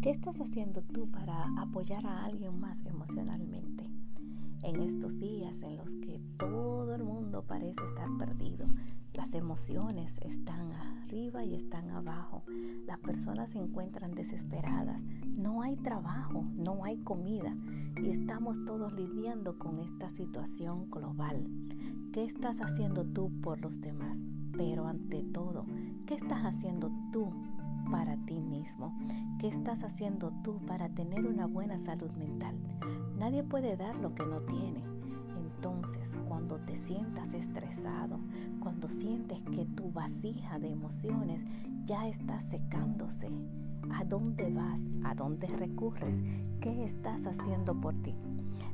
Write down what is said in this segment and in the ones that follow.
¿Qué estás haciendo tú para apoyar a alguien más emocionalmente? En estos días en los que todo el mundo parece estar perdido, las emociones están arriba y están abajo, las personas se encuentran desesperadas, no hay trabajo, no hay comida y estamos todos lidiando con esta situación global. ¿Qué estás haciendo tú por los demás? Pero ante todo, ¿qué estás haciendo tú para ti mismo? ¿Qué estás haciendo tú para tener una buena salud mental? Nadie puede dar lo que no tiene. Entonces, cuando te sientas estresado, cuando sientes que tu vasija de emociones ya está secándose, ¿a dónde vas? ¿A dónde recurres? ¿Qué estás haciendo por ti?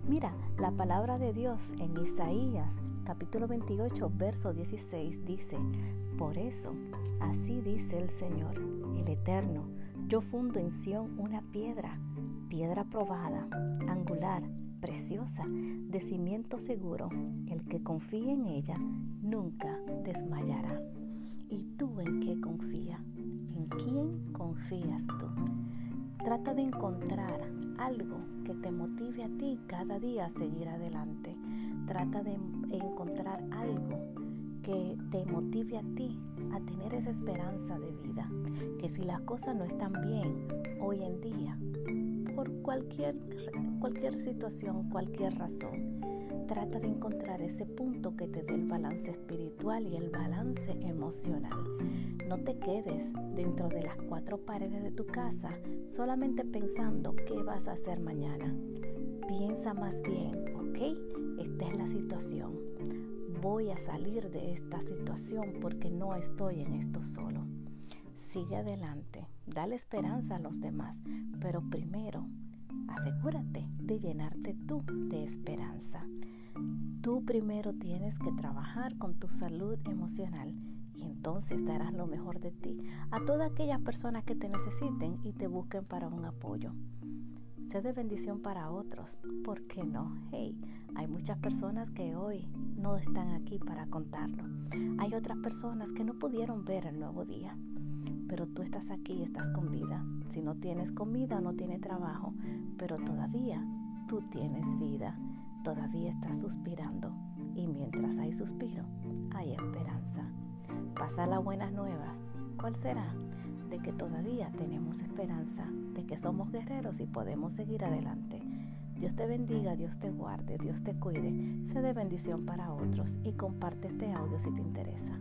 Mira, la palabra de Dios en Isaías capítulo 28, verso 16 dice, Por eso, así dice el Señor, el Eterno, yo fundo en Sión una piedra, piedra probada, angular, preciosa, de cimiento seguro. El que confíe en ella nunca desmayará. ¿Y tú en qué confías? ¿En quién confías tú? Trata de encontrar algo que te motive a ti cada día a seguir adelante. Trata de encontrar algo que te motive a ti a tener esa esperanza de vida. Que si las cosas no están bien hoy en día, por cualquier, cualquier situación, cualquier razón, trata de encontrar ese punto que te dé el balance espiritual y el balance emocional. No te quedes dentro de las cuatro paredes de tu casa solamente pensando qué vas a hacer mañana. Piensa más bien, ¿ok? esta es la situación. Voy a salir de esta situación porque no estoy en esto solo. Sigue adelante, dale esperanza a los demás, pero primero asegúrate de llenarte tú de esperanza. Tú primero tienes que trabajar con tu salud emocional y entonces darás lo mejor de ti a todas aquellas personas que te necesiten y te busquen para un apoyo. Sé de bendición para otros, ¿por qué no? Hey, hay muchas personas que hoy no están aquí para contarlo. Hay otras personas que no pudieron ver el nuevo día, pero tú estás aquí estás con vida. Si no tienes comida, no tienes trabajo, pero todavía tú tienes vida, todavía estás suspirando. Y mientras hay suspiro, hay esperanza. Pasa las buenas nuevas. ¿Cuál será? De que todavía tenemos esperanza, de que somos guerreros y podemos seguir adelante. Dios te bendiga, Dios te guarde, Dios te cuide, sé de bendición para otros y comparte este audio si te interesa.